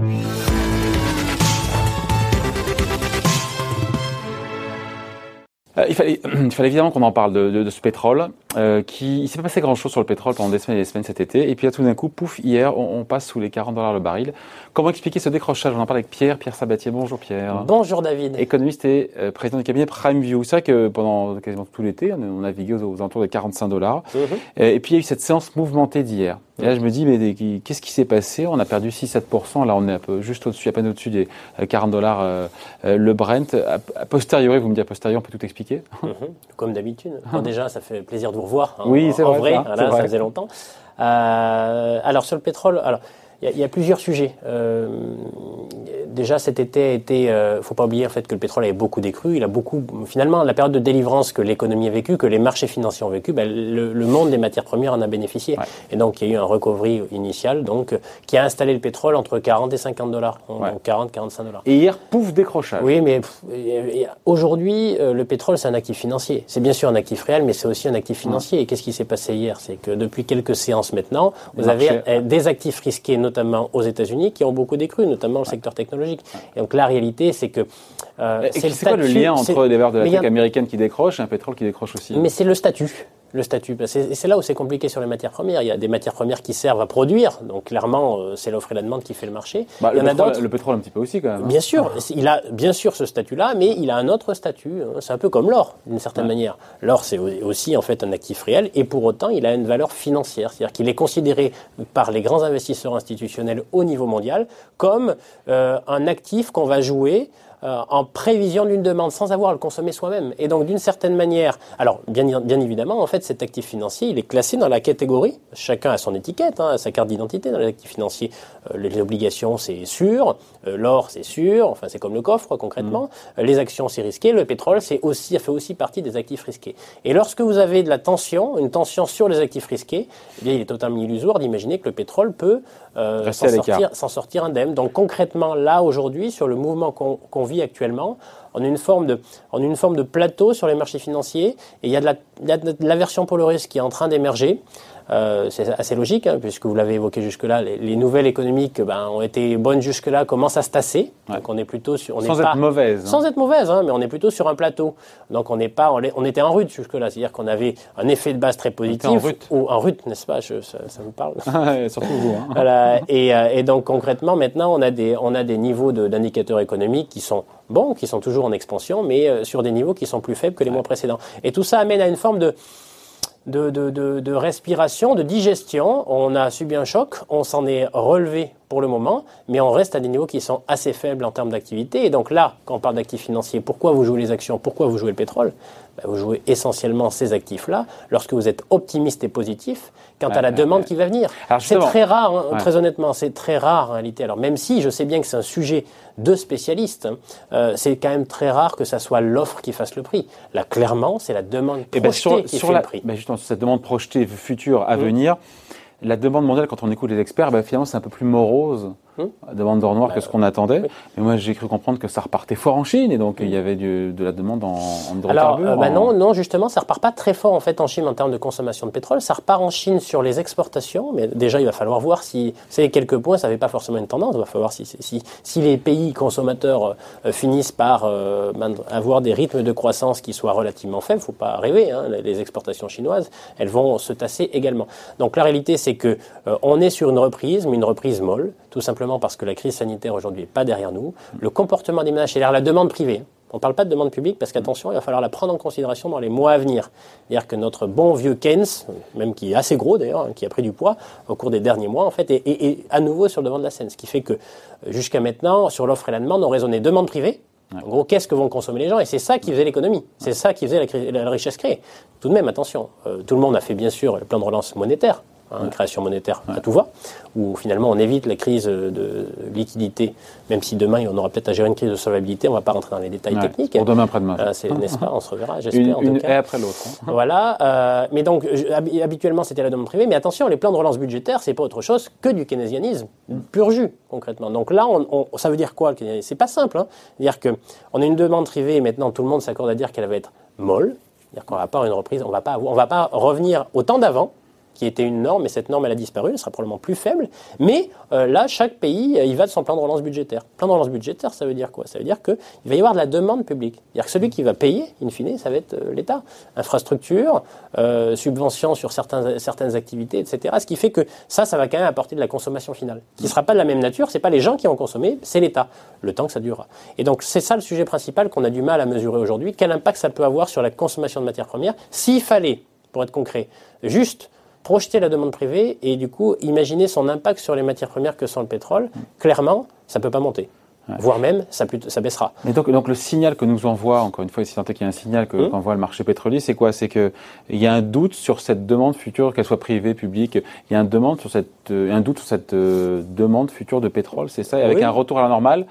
Euh, il, fallait, évidemment qu'on en parle de ce pétrole. Euh, qui, il s'est pas passé grand-chose sur le pétrole pendant des semaines et des semaines cet été. Et puis là, tout d'un coup, pouf, hier, on, on, passe sous les 40 dollars le baril. Comment expliquer ce décrochage? On en parle avec Pierre, Pierre Sabatier. Bonjour Pierre. Bonjour David. Économiste et euh, président du cabinet Prime View. C'est vrai que pendant quasiment tout l'été, on, navigué aux, aux alentours de 45 dollars. Mm -hmm. et, puis il y a eu cette séance mouvementée d'hier. Et là, je me dis, mais qu'est-ce qui s'est passé? On a perdu 6-7%. Là, on est un peu juste au-dessus, à peine au-dessus des 40 dollars euh, le Brent. A, a, posteriori, vous me dites a posteriori, on peut tout expliquer mm -hmm. Comme d'habitude. Bon, déjà, ça fait plaisir de vous Hein, oui, c'est vrai. vrai. Ça, voilà, ça faisait longtemps. Euh, alors, sur le pétrole, alors. Il y, y, a plusieurs sujets. Euh, déjà cet été a été, euh, faut pas oublier en fait que le pétrole avait beaucoup décru. Il a beaucoup, finalement, la période de délivrance que l'économie a vécue, que les marchés financiers ont vécu, ben, le, le, monde des matières premières en a bénéficié. Ouais. Et donc il y a eu un recovery initial, donc qui a installé le pétrole entre 40 et 50 dollars, ouais. 40, 45 dollars. Et hier, pouf, décrochage. Oui, mais aujourd'hui, euh, le pétrole c'est un actif financier. C'est bien sûr un actif réel, mais c'est aussi un actif financier. Et qu'est-ce qui s'est passé hier? C'est que depuis quelques séances maintenant, vous les avez marchés. des actifs risqués, notamment aux États-Unis, qui ont beaucoup décru, notamment le secteur technologique. Et donc la réalité, c'est que euh, c'est quoi le lien entre les valeurs de la tech américaine qui décrochent et un pétrole qui décroche aussi Mais c'est le statut le statut. C'est là où c'est compliqué sur les matières premières. Il y a des matières premières qui servent à produire, donc clairement, euh, c'est l'offre et la demande qui fait le marché. Bah, il y en a d'autres. Le pétrole un petit peu aussi quand même. Bien sûr, il a bien sûr ce statut-là, mais il a un autre statut. Hein. C'est un peu comme l'or, d'une certaine ouais. manière. L'or, c'est aussi en fait un actif réel, et pour autant, il a une valeur financière, c'est-à-dire qu'il est considéré par les grands investisseurs institutionnels au niveau mondial comme euh, un actif qu'on va jouer euh, en prévision d'une demande sans avoir à le consommer soi-même. Et donc, d'une certaine manière, alors bien, bien, évidemment, en fait, cet actif financier, il est classé dans la catégorie. Chacun a son étiquette, hein, sa carte d'identité dans l'actif financier. Euh, les obligations, c'est sûr. Euh, L'or, c'est sûr. Enfin, c'est comme le coffre, concrètement. Mmh. les actions, c'est risqué. Le pétrole, c'est aussi, ça fait aussi partie des actifs risqués. Et lorsque vous avez de la tension, une tension sur les actifs risqués, eh bien, il est totalement illusoire d'imaginer que le pétrole peut s'en sortir, sortir, indemne. Donc, concrètement, là, aujourd'hui, sur le mouvement qu'on qu actuellement. On une forme de, plateau sur les marchés financiers et il y a de la, l'aversion pour le risque qui est en train d'émerger. Euh, c'est assez logique, hein, puisque vous l'avez évoqué jusque-là, les, les, nouvelles économiques ben, ont été bonnes jusque-là, commencent à se tasser. Ouais. Donc on est plutôt sur... On sans est être pas, mauvaise. Sans être mauvaise, hein, mais on est plutôt sur un plateau. Donc on n'est pas... On, on, était en rut jusque-là, c'est-à-dire qu'on avait un effet de base très positif. En rut. Ou en rut, n'est-ce pas? Je, ça, ça, me parle? Surtout vous. Hein. Voilà. Et, euh, et, donc concrètement, maintenant, on a des, on a des niveaux d'indicateurs économiques qui sont bons, qui sont toujours en expansion, mais euh, sur des niveaux qui sont plus faibles que les ouais. mois précédents. Et tout ça amène à une forme de de, de, de, respiration, de digestion. On a subi un choc, on s'en est relevé pour le moment, mais on reste à des niveaux qui sont assez faibles en termes d'activité. Et donc là, quand on parle d'actifs financiers, pourquoi vous jouez les actions Pourquoi vous jouez le pétrole? Ben Vous jouez essentiellement ces actifs-là lorsque vous êtes optimiste et positif quant ouais, à la ouais, demande ouais. qui va venir. C'est très rare, hein, très honnêtement, c'est très rare en réalité. Alors même si je sais bien que c'est un sujet de spécialistes, hein, euh, c'est quand même très rare que ça soit l'offre qui fasse le prix. Là, clairement, c'est la demande projetée ben sur, qui sur fait la, le prix. Ben justement, sur cette demande projetée future à mmh. venir, la demande mondiale, quand on écoute les experts, ben finalement, c'est un peu plus morose Hum? demande d'or noir bah, que ce qu'on attendait. Oui. Mais moi, j'ai cru comprendre que ça repartait fort en Chine et donc il y avait du, de la demande en, en hydrocarbures. Alors, euh, bah non, non, justement, ça repart pas très fort en fait en Chine en termes de consommation de pétrole. Ça repart en Chine sur les exportations, mais déjà, il va falloir voir si, c'est quelques points, ça n'avait pas forcément une tendance. Il va falloir si, si, si les pays consommateurs euh, finissent par euh, avoir des rythmes de croissance qui soient relativement faibles. Faut pas rêver. Hein, les exportations chinoises, elles vont se tasser également. Donc la réalité, c'est que on est sur une reprise, mais une reprise molle, tout simplement parce que la crise sanitaire aujourd'hui n'est pas derrière nous. Le comportement des ménages, c'est-à-dire la demande privée. On ne parle pas de demande publique parce qu'attention, il va falloir la prendre en considération dans les mois à venir. C'est-à-dire que notre bon vieux Keynes, même qui est assez gros d'ailleurs, hein, qui a pris du poids au cours des derniers mois, en fait, est, est, est à nouveau sur le devant de la scène. Ce qui fait que jusqu'à maintenant, sur l'offre et la demande, on raisonnait demande privée. En gros, qu'est-ce que vont consommer les gens? Et c'est ça qui faisait l'économie. C'est ça qui faisait la, la, richesse créée. Tout de même, attention, euh, tout le monde a fait bien sûr le plan de relance monétaire hein, ouais. création monétaire ouais. à tout va, où finalement on évite la crise de liquidité, même si demain on aura peut-être à gérer une crise de solvabilité, on ne va pas rentrer dans les détails ouais. techniques. Pour demain après-demain. Euh, N'est-ce pas? On se reverra, j'espère. Une, une et après l'autre. Hein. Voilà. Euh, mais donc, habituellement c'était la demande privée, mais attention, les plans de relance budgétaire, c'est pas autre chose que du keynésianisme pur jus, concrètement. Donc là, on, on, ça veut dire quoi le keynésianisme C'est pas simple. Hein. C'est-à-dire qu'on a une demande privée et maintenant tout le monde s'accorde à dire qu'elle va être molle, c'est-à-dire qu'on va pas avoir une reprise, on va pas, on va pas revenir au temps d'avant, qui était une norme, et cette norme, elle a disparu, elle sera probablement plus faible. Mais euh, là, chaque pays, il va de son plan de relance budgétaire. Plan de relance budgétaire, ça veut dire quoi? Ça veut dire qu'il va y avoir de la demande publique. C'est-à-dire que celui qui va payer, in fine, ça va être l'État. Infrastructure, subventions sur certaines activités, etc. Ce qui fait que ça, ça va quand même apporter de la consommation finale, qui ne sera pas de la même nature. C'est pas les gens qui vont consommer, c'est l'État. Le temps que ça durera. Et donc, c'est ça le sujet principal qu'on a du mal à mesurer aujourd'hui. Quel impact ça peut avoir sur la consommation de matières premières? S'il fallait, pour être concret, juste projeter la demande privée et du coup imaginer son impact sur les matières premières que sont le pétrole, clairement, ça ne peut pas monter. Voire même, ça, ça baissera. Mais donc, donc le signal que nous envoie, encore une fois, tant qu'il y a un signal hum. qu'envoie le marché pétrolier, c'est quoi? C'est qu'il y a un doute sur cette demande future, qu'elle soit privée, publique. Il y a un, demande sur cette, euh, un doute sur cette euh, demande future de pétrole, c'est ça? Avec un retour à la normale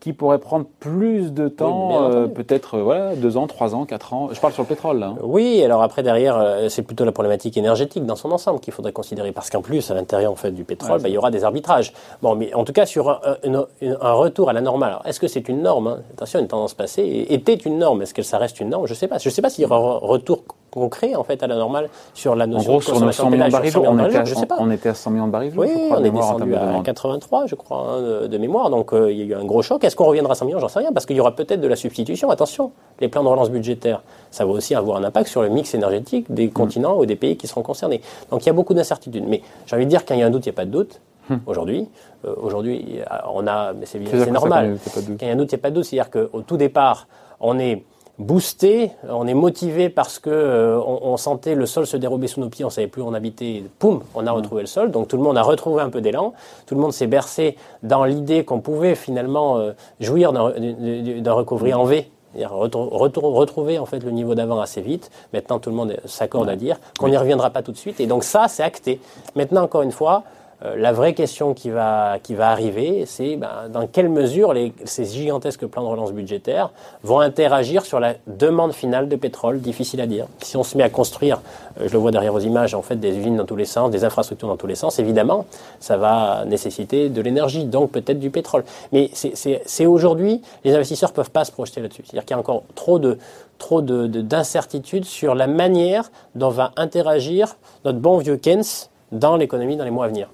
qui pourrait prendre plus de temps, euh, peut-être euh, voilà, deux ans, trois ans, quatre ans. Je parle sur le pétrole là. Hein. Oui, alors après derrière, euh, c'est plutôt la problématique énergétique dans son ensemble qu'il faudrait considérer, parce qu'en plus à l'intérieur en fait du pétrole, bah, il y aura des arbitrages. Bon, mais en tout cas sur un, un, retour à la normale. Est-ce que c'est une norme hein? Attention, une tendance passée était une norme. Est-ce que ça reste une norme? Je sais pas. Je sais pas s'il y aura un retour concret en fait à la normale sur la notion en gros, de sur nos 100 millions de barils, on, était à, je sais pas. on était à 100 millions de barils. Oui, on est descendu à 83, je crois, hein, de, mémoire. Donc il y a eu un gros choc. Est-ce qu'on reviendra à 100 millions? Sais rien, parce qu'il y aura peut-être de la substitution. Attention, les plans de relance budgétaire, ça va aussi avoir un impact sur le mix énergétique des mm. continents ou des pays qui seront concernés. Donc il y a beaucoup d'incertitudes. Mais j'ai envie de dire, quand il y a un doute, il n'y a pas de doute. Mm. Aujourd'hui, euh, aujourd'hui, on a, mais c'est normal. Quand il y a un doute, il n'y a pas de doute. C'est-à-dire qu'au tout départ, on est boosté, on est motivé parce que euh, on, sentait le sol se dérober sous nos pieds, on savait plus où on habitait, poum, on a retrouvé le sol. Donc tout le monde a retrouvé un peu d'élan, tout le monde s'est bercé dans l'idée qu'on pouvait finalement euh, jouir d'un recovery en V. retrouver en fait le niveau d'avant assez vite. Maintenant, tout le monde s'accorde à dire qu'on n'y reviendra pas tout de suite. Et donc ça, c'est acté. Maintenant, encore une fois, euh, la vraie question qui va, qui va arriver, c'est ben, dans quelle mesure les, ces gigantesques plans de relance budgétaires vont interagir sur la demande finale de pétrole, difficile à dire. Si on se met à construire, euh, je le vois derrière vos images, en fait, des usines dans tous les sens, des infrastructures dans tous les sens, évidemment, ça va nécessiter de l'énergie, donc peut-être du pétrole. Mais c'est aujourd'hui, les investisseurs peuvent pas se projeter là-dessus. C'est-à-dire qu'il y a encore trop de trop d'incertitudes de, sur la manière dont va interagir notre bon vieux Keynes dans l'économie dans les mois à venir.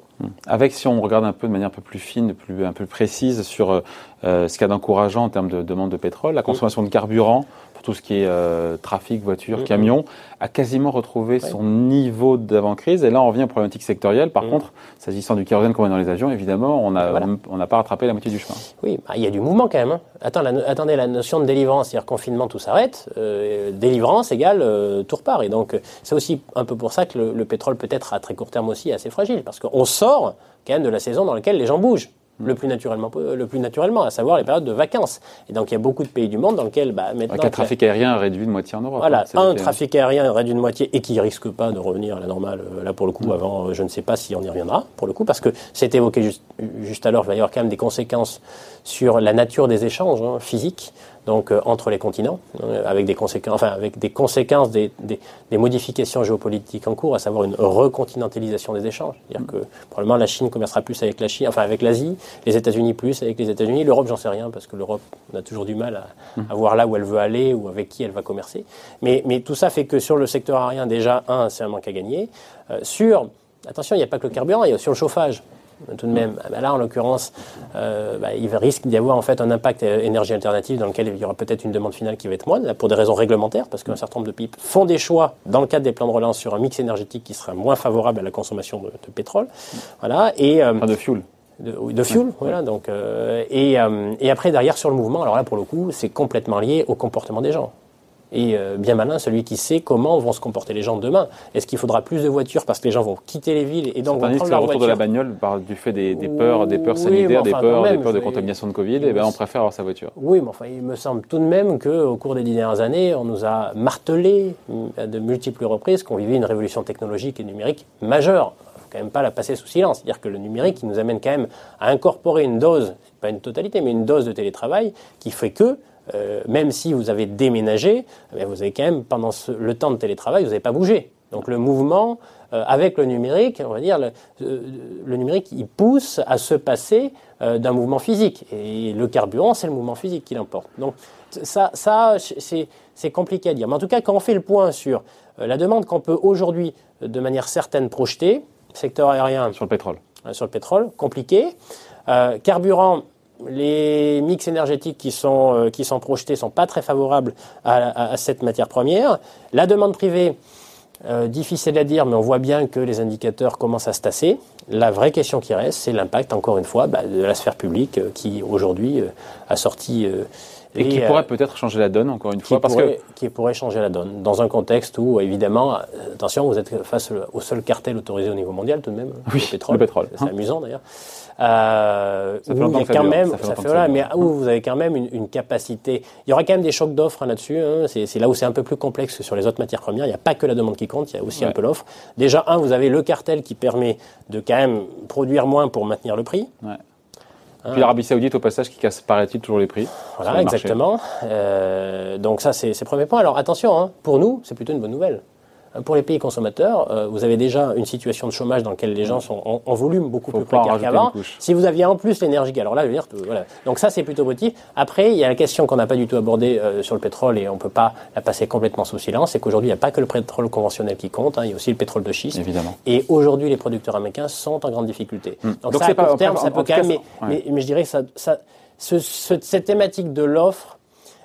Avec, si on regarde un peu de manière un peu plus fine, plus, un peu précise sur euh, ce qu'il y a d'encourageant en termes de demande de pétrole, la consommation de carburant, tout ce qui est euh, trafic, voiture, mm-hmm. camion, a quasiment retrouvé son niveau d'avant-crise. Et là, on revient aux problématiques sectorielles. Par mm. contre, s'agissant du kérosène qu'on met dans les avions, évidemment, on n'a pas rattrapé la moitié du chemin. Oui, bah, il y a du mouvement quand même. Hein. attendez, la notion de délivrance, c'est-à-dire confinement, tout s'arrête. Euh, délivrance égale euh, tout repart. Et donc, c'est aussi un peu pour ça que le, le pétrole, peut-être à très court terme aussi, est assez fragile. Parce qu'on sort quand même de la saison dans laquelle les gens bougent le plus naturellement, le plus naturellement, à savoir les périodes de vacances. Et donc il y a beaucoup de pays du monde dans lesquels bah, maintenant. Un trafic aérien réduit de moitié en Europe. Voilà, hein, un trafic aérien réduit de moitié et qui risque pas de revenir à la normale. Euh, là pour le coup, mm. avant, euh, je ne sais pas si on y reviendra pour le coup, parce que c'est évoqué juste, juste alors, il va y avoir quand même des conséquences sur la nature des échanges hein, physiques donc euh, entre les continents, euh, avec des conséquences, enfin avec des conséquences des, des, des, modifications géopolitiques en cours, à savoir une recontinentalisation des échanges. C'est-à-dire que probablement la Chine commercera plus avec la Chine, enfin avec l'Asie, les États-Unis plus avec les États-Unis, l'Europe j'en sais rien parce que l'Europe a toujours du mal à, à, voir là où elle veut aller ou avec qui elle va commercer. Mais, mais tout ça fait que sur le secteur aérien déjà un, c'est un manque à gagner. Euh, sur Attention, il n'y a pas que le carburant, il y a aussi le chauffage tout de même. Ah bah là, en l'occurrence, euh, bah, il risque d'y avoir en fait un impact énergie alternative dans lequel il y aura peut-être une demande finale qui va être moindre, pour des raisons réglementaires, parce qu'un certain nombre de pays font des choix dans le cadre des plans de relance sur un mix énergétique qui sera moins favorable à la consommation de, pétrole. Voilà. Et, euh, de fuel. De, de fuel, voilà. Donc, euh, et, et après, derrière, sur le mouvement, alors là, pour le coup, c'est complètement lié au comportement des gens et euh, bien malin celui qui sait comment vont se comporter les gens demain. Est-ce qu'il faudra plus de voitures parce que les gens vont quitter les villes et donc vont prendre leur retour de la bagnole par du fait des, peurs, des peurs sanitaires, des peurs, des peurs de contamination de Covid. Et eh ben on préfère avoir sa voiture. Oui, mais enfin il me semble tout de même qu'au cours des dernières années, on nous a martelé à de multiples reprises qu'on vivait une révolution technologique et numérique majeure quand même pas la passer sous silence. C'est-à-dire que le numérique, il nous amène quand même à incorporer une dose, pas une totalité, mais une dose de télétravail qui fait que euh, même si vous avez déménagé, eh vous avez quand même, pendant le temps de télétravail, vous n'avez pas bougé. Donc le mouvement, euh, avec le numérique, on va dire, le, euh, le, numérique, il pousse à se passer d'un mouvement physique. Et le carburant, c'est le mouvement physique qui l'emporte. Donc ça, ça c'est compliqué à dire. Mais en tout cas, quand on fait le point sur la demande qu'on peut aujourd'hui, de manière certaine, projeter, secteur aérien. Sur le pétrole. sur le pétrole, compliqué. carburant, les mix énergétiques qui sont, euh, qui sont projetés ne sont pas très favorables à, cette matière première. La demande privée, euh, difficile à dire, mais on voit bien que les indicateurs commencent à se tasser. La vraie question qui reste, c'est l'impact, encore une fois, bah, de la sphère publique euh, qui, aujourd'hui, a sorti... et, qui pourrait peut-être changer la donne, encore une fois. Parce que... Qui pourrait changer la donne, dans un contexte où, évidemment, attention, vous êtes face au seul cartel autorisé au niveau mondial, tout de même, oui, le pétrole. Le pétrole. C'est amusant, d'ailleurs. Euh, ça fait où il y a quand même, ça, fait, voilà, mais où vous avez quand même une, une, capacité. Il y aura quand même des chocs d'offres hein, là-dessus. Hein. C'est là où c'est un peu plus complexe que sur les autres matières premières. Il n'y a pas que la demande qui compte, il y a aussi un peu l'offre. Déjà, un, vous avez le cartel qui permet de quand même produire moins pour maintenir le prix. Ouais. Hein. Puis l'Arabie Saoudite, au passage, qui casse, paraît-il, toujours les prix. Voilà, exactement. Euh, donc ça, c'est le premier point. Alors attention, hein, pour nous, c'est plutôt une bonne nouvelle. Pour les pays consommateurs, euh, vous avez déjà une situation de chômage dans laquelle les gens sont en, volume beaucoup plus précaire qu'avant. Si vous aviez en plus l'énergie, alors là, je veux dire, voilà. Donc ça, c'est plutôt positif. Après, il y a la question qu'on n'a pas du tout abordée euh, sur le pétrole et on ne peut pas la passer complètement sous silence, c'est qu'aujourd'hui, il n'y a pas que le pétrole conventionnel qui compte, hein, il y a aussi le pétrole de schiste. Évidemment. Et aujourd'hui, les producteurs américains sont en grande difficulté. Hmm. Donc, ça, à court terme, ça peut quand même, mais, mais, je dirais que ça, ça ce, cette thématique de l'offre,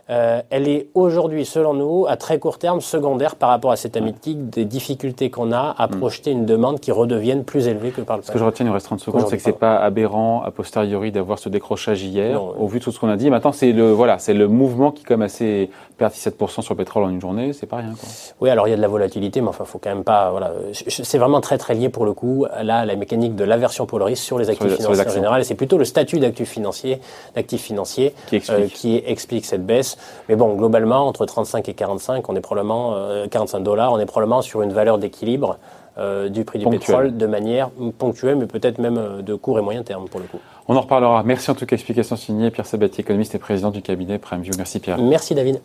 euh, elle est aujourd'hui, selon nous, à très court terme, secondaire par rapport à cette thématique des difficultés qu'on a à mm. projeter une demande qui redevienne plus élevée que par le passé. Ce que je retiens, il nous reste 30 secondes, c'est que c'est pas aberrant a posteriori d'avoir ce décrochage hier, au vu de tout ce qu'on a dit. Maintenant, c'est le, voilà, c'est le mouvement qui comme assez perd 17% sur le pétrole en une journée, c'est pas rien. Quoi. Oui, alors il y a de la volatilité, mais enfin, faut quand même pas. Voilà, c'est vraiment très très lié pour le coup. Là, la mécanique de l'aversion pour le risque sur les actifs financiers en général, c'est plutôt le statut d'actif financier, d'actif financier, qui explique. Euh, qui explique cette baisse. Mais bon, globalement, entre 35 et 45, on est probablement 45 euh, dollars, on est probablement sur une valeur d'équilibre. Euh, du prix du pétrole de manière ponctuelle, mais peut-être même de court et moyen terme pour le coup. On en reparlera. Merci en tout cas, explication signée Pierre Sabatier, économiste et président du cabinet Prime View. Merci Pierre. Merci David.